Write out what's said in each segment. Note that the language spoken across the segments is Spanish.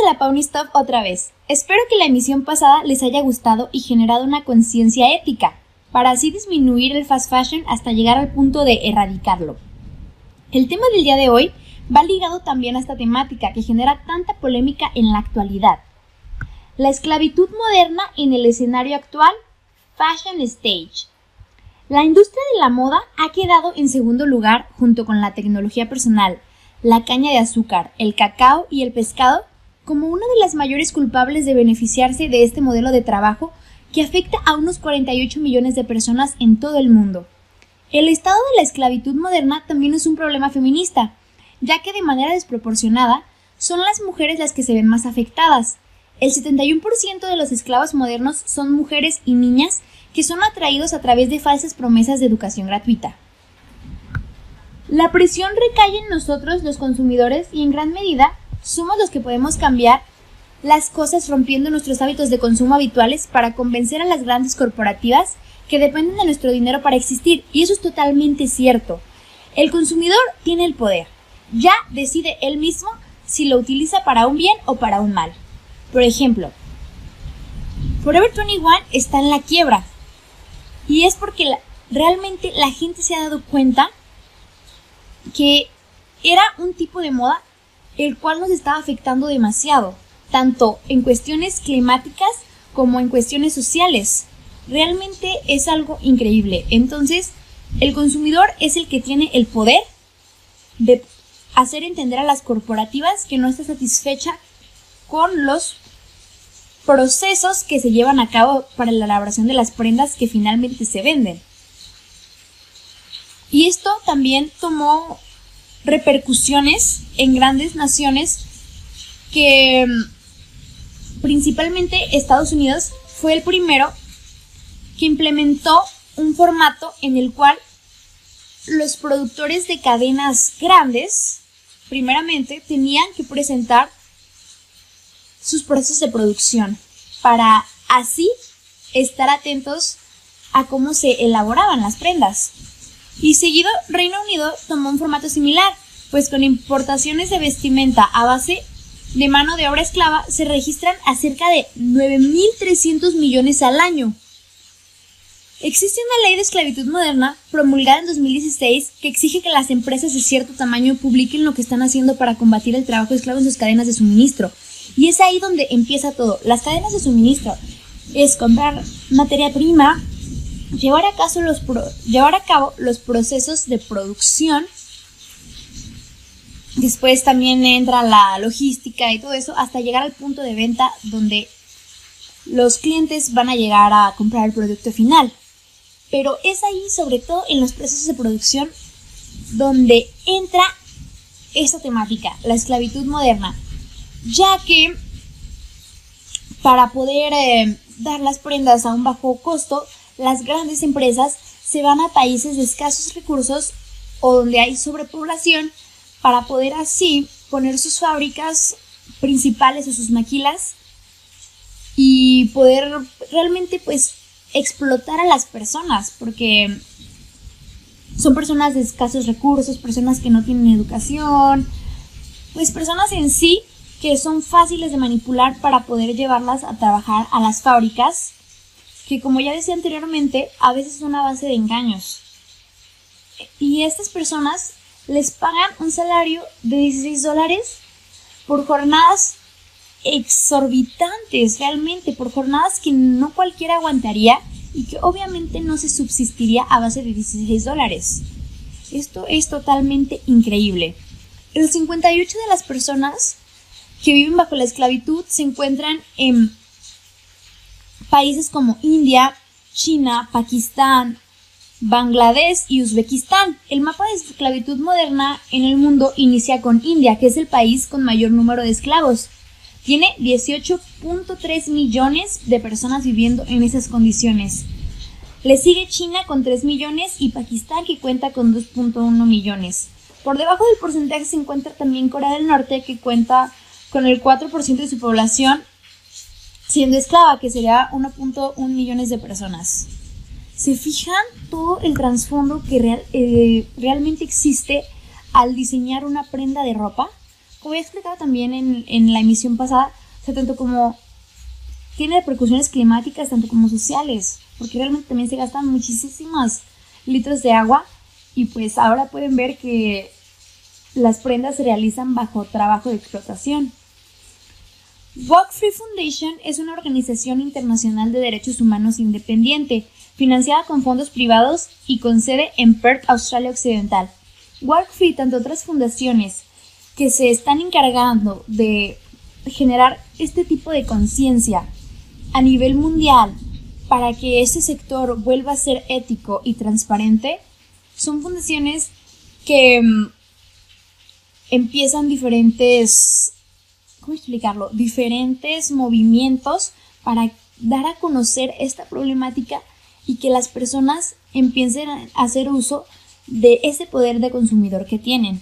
a la Pawnee Stop otra vez. Espero que la emisión pasada les haya gustado y generado una conciencia ética, para así disminuir el fast fashion hasta llegar al punto de erradicarlo. El tema del día de hoy va ligado también a esta temática que genera tanta polémica en la actualidad. La esclavitud moderna en el escenario actual, Fashion Stage. La industria de la moda ha quedado en segundo lugar junto con la tecnología personal, la caña de azúcar, el cacao y el pescado como una de las mayores culpables de beneficiarse de este modelo de trabajo que afecta a unos 48 millones de personas en todo el mundo. El estado de la esclavitud moderna también es un problema feminista, ya que de manera desproporcionada son las mujeres las que se ven más afectadas. El 71% de los esclavos modernos son mujeres y niñas que son atraídos a través de falsas promesas de educación gratuita. La presión recae en nosotros los consumidores y en gran medida somos los que podemos cambiar las cosas rompiendo nuestros hábitos de consumo habituales para convencer a las grandes corporativas que dependen de nuestro dinero para existir. Y eso es totalmente cierto. El consumidor tiene el poder. Ya decide él mismo si lo utiliza para un bien o para un mal. Por ejemplo, Forever 21 está en la quiebra. Y es porque realmente la gente se ha dado cuenta que era un tipo de moda el cual nos estaba afectando demasiado, tanto en cuestiones climáticas como en cuestiones sociales. Realmente es algo increíble. Entonces, el consumidor es el que tiene el poder de hacer entender a las corporativas que no está satisfecha con los procesos que se llevan a cabo para la elaboración de las prendas que finalmente se venden. Y esto también tomó repercusiones en grandes naciones que mm, principalmente Estados Unidos fue el primero que implementó un formato en el cual los productores de cadenas grandes, primeramente, tenían que presentar sus procesos de producción para así estar atentos a cómo se elaboraban las prendas. Y seguido, Reino Unido tomó un formato similar, pues con importaciones de vestimenta a base de mano de obra esclava se registran a cerca de 9.300 millones al año. Existe una ley de esclavitud moderna promulgada en 2016 que exige que las empresas de cierto tamaño publiquen lo que están haciendo para combatir el trabajo esclavo en sus cadenas de suministro. Y es ahí donde empieza todo. Las cadenas de suministro es comprar materia prima, llevar a, los llevar a cabo los procesos de producción. Después también entra la logística y todo eso hasta llegar al punto de venta donde los clientes van a llegar a comprar el producto final. Pero es ahí, sobre todo en los procesos de producción, donde entra esta temática, la esclavitud moderna. Ya que para poder eh, dar las prendas a un bajo costo, las grandes empresas se van a países de escasos recursos o donde hay sobrepoblación para poder así poner sus fábricas principales o sus maquilas y poder realmente pues explotar a las personas porque son personas de escasos recursos, personas que no tienen educación, pues personas en sí que son fáciles de manipular para poder llevarlas a trabajar a las fábricas que como ya decía anteriormente, a veces es una base de engaños. Y estas personas les pagan un salario de 16 dólares por jornadas exorbitantes, realmente, por jornadas que no cualquiera aguantaría y que obviamente no se subsistiría a base de 16 dólares. Esto es totalmente increíble. El 58 de las personas que viven bajo la esclavitud se encuentran en países como India, China, Pakistán, Bangladesh y Uzbekistán. El mapa de esclavitud moderna en el mundo inicia con India, que es el país con mayor número de esclavos. Tiene 18.3 millones de personas viviendo en esas condiciones. Le sigue China con 3 millones y Pakistán que cuenta con 2.1 millones. Por debajo del porcentaje se encuentra también Corea del Norte que cuenta con el 4% de su población siendo esclava, que sería 1.1 millones de personas. ¿Se fijan todo el trasfondo que eh, realmente existe al diseñar una prenda de ropa? como he explicado también en, en la emisión pasada, o sea, tanto como tiene repercusiones climáticas, tanto como sociales, porque realmente también se gastan muchísimos litros de agua y pues ahora pueden ver que las prendas se realizan bajo trabajo de explotación. Walk Free Foundation es una organización internacional de derechos humanos independiente, financiada con fondos privados y con sede en Perth, Australia Occidental. Walk Free, tanto otras fundaciones que se están encargando de generar este tipo de conciencia a nivel mundial para que este sector vuelva a ser ético y transparente, son fundaciones que mm, empiezan diferentes, ¿cómo explicarlo? Diferentes movimientos para dar a conocer esta problemática y que las personas empiecen a hacer uso de ese poder de consumidor que tienen.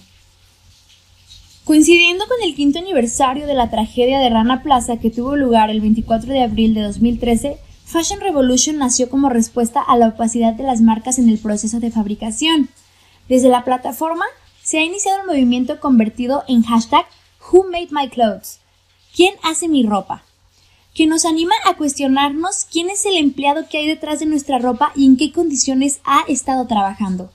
Coincidiendo con el quinto aniversario de la tragedia de Rana Plaza que tuvo lugar el 24 de abril de 2013, Fashion Revolution nació como respuesta a la opacidad de las marcas en el proceso de fabricación. Desde la plataforma se ha iniciado un movimiento convertido en hashtag Who Made My Clothes? ¿Quién hace mi ropa? que nos anima a cuestionarnos quién es el empleado que hay detrás de nuestra ropa y en qué condiciones ha estado trabajando.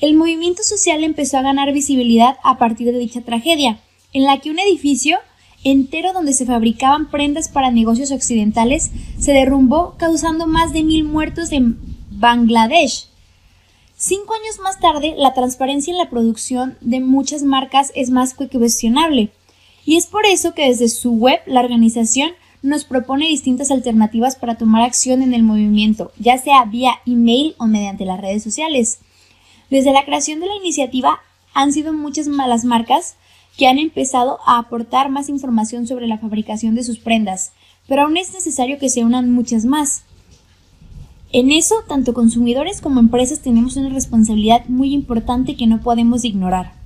El movimiento social empezó a ganar visibilidad a partir de dicha tragedia, en la que un edificio entero donde se fabricaban prendas para negocios occidentales se derrumbó causando más de mil muertos en Bangladesh. Cinco años más tarde, la transparencia en la producción de muchas marcas es más que cuestionable, y es por eso que desde su web la organización nos propone distintas alternativas para tomar acción en el movimiento, ya sea vía email o mediante las redes sociales. Desde la creación de la iniciativa han sido muchas malas marcas que han empezado a aportar más información sobre la fabricación de sus prendas, pero aún es necesario que se unan muchas más. En eso, tanto consumidores como empresas tenemos una responsabilidad muy importante que no podemos ignorar.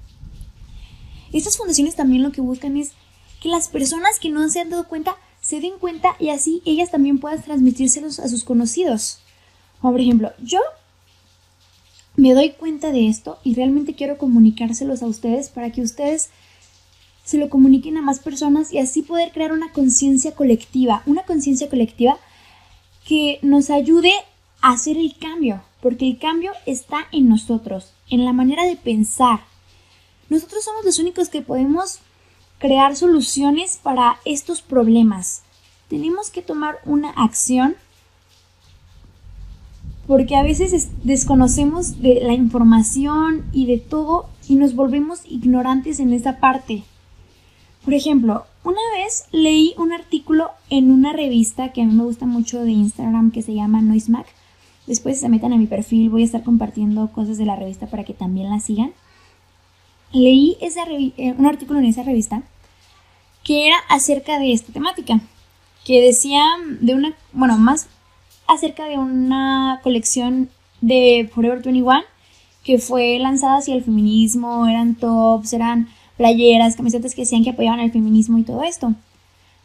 Estas fundaciones también lo que buscan es que las personas que no se han dado cuenta se den cuenta y así ellas también puedan transmitírselos a sus conocidos. por ejemplo, yo me doy cuenta de esto y realmente quiero comunicárselos a ustedes para que ustedes se lo comuniquen a más personas y así poder crear una conciencia colectiva, una conciencia colectiva que nos ayude a hacer el cambio, porque el cambio está en nosotros, en la manera de pensar. Nosotros somos los únicos que podemos crear soluciones para estos problemas. Tenemos que tomar una acción porque a veces desconocemos de la información y de todo y nos volvemos ignorantes en esa parte. Por ejemplo, una vez leí un artículo en una revista que a mí me gusta mucho de Instagram que se llama NoiseMac. Después se metan a mi perfil, voy a estar compartiendo cosas de la revista para que también la sigan. Leí esa eh, un artículo en esa revista que era acerca de esta temática, que decía de una, bueno, más acerca de una colección de Forever 21 que fue lanzada hacia el feminismo, eran tops, eran playeras, camisetas que decían que apoyaban el feminismo y todo esto.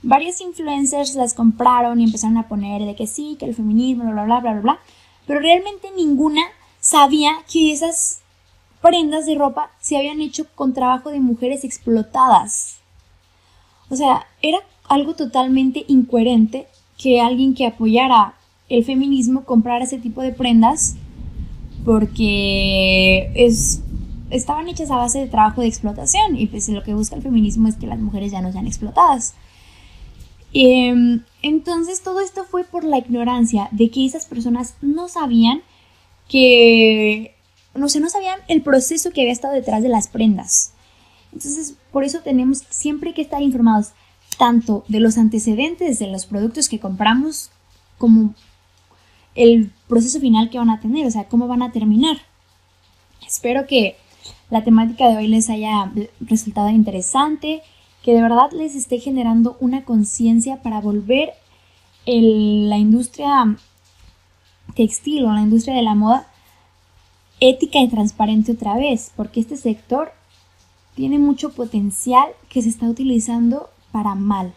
Varios influencers las compraron y empezaron a poner de que sí, que el feminismo, bla, bla, bla, bla, bla, pero realmente ninguna sabía que esas prendas de ropa se habían hecho con trabajo de mujeres explotadas. O sea, era algo totalmente incoherente que alguien que apoyara el feminismo comprar ese tipo de prendas porque es, estaban hechas a base de trabajo de explotación y pues lo que busca el feminismo es que las mujeres ya no sean explotadas. Em, entonces todo esto fue por la ignorancia de que esas personas no sabían que, no sé, no sabían el proceso que había estado detrás de las prendas. Entonces, por eso tenemos siempre que estar informados tanto de los antecedentes de los productos que compramos como el proceso final que van a tener, o sea, cómo van a terminar. Espero que la temática de hoy les haya resultado interesante, que de verdad les esté generando una conciencia para volver la industria textil o la industria de la moda ética y transparente otra vez, porque este sector tiene mucho potencial que se está utilizando para mal.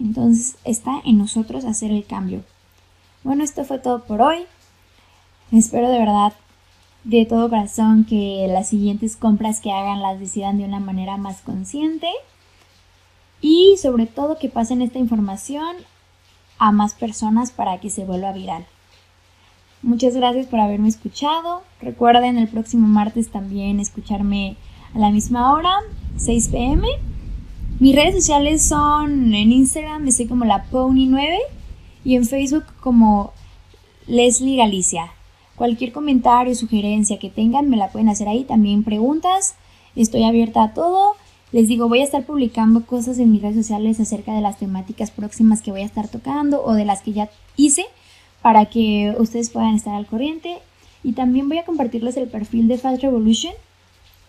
Entonces está en nosotros hacer el cambio. Bueno, esto fue todo por hoy. Espero de verdad de todo corazón que las siguientes compras que hagan las decidan de una manera más consciente y sobre todo que pasen esta información a más personas para que se vuelva viral. Muchas gracias por haberme escuchado. Recuerden el próximo martes también escucharme a la misma hora, 6 pm. Mis redes sociales son en Instagram, estoy como la Pony9 y en Facebook como Leslie Galicia. Cualquier comentario, sugerencia que tengan me la pueden hacer ahí. También preguntas. Estoy abierta a todo. Les digo, voy a estar publicando cosas en mis redes sociales acerca de las temáticas próximas que voy a estar tocando o de las que ya hice para que ustedes puedan estar al corriente. Y también voy a compartirles el perfil de Fast Revolution,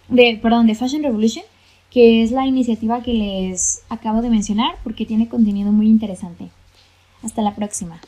de, de Fashion Revolution, que es la iniciativa que les acabo de mencionar porque tiene contenido muy interesante. Hasta la próxima.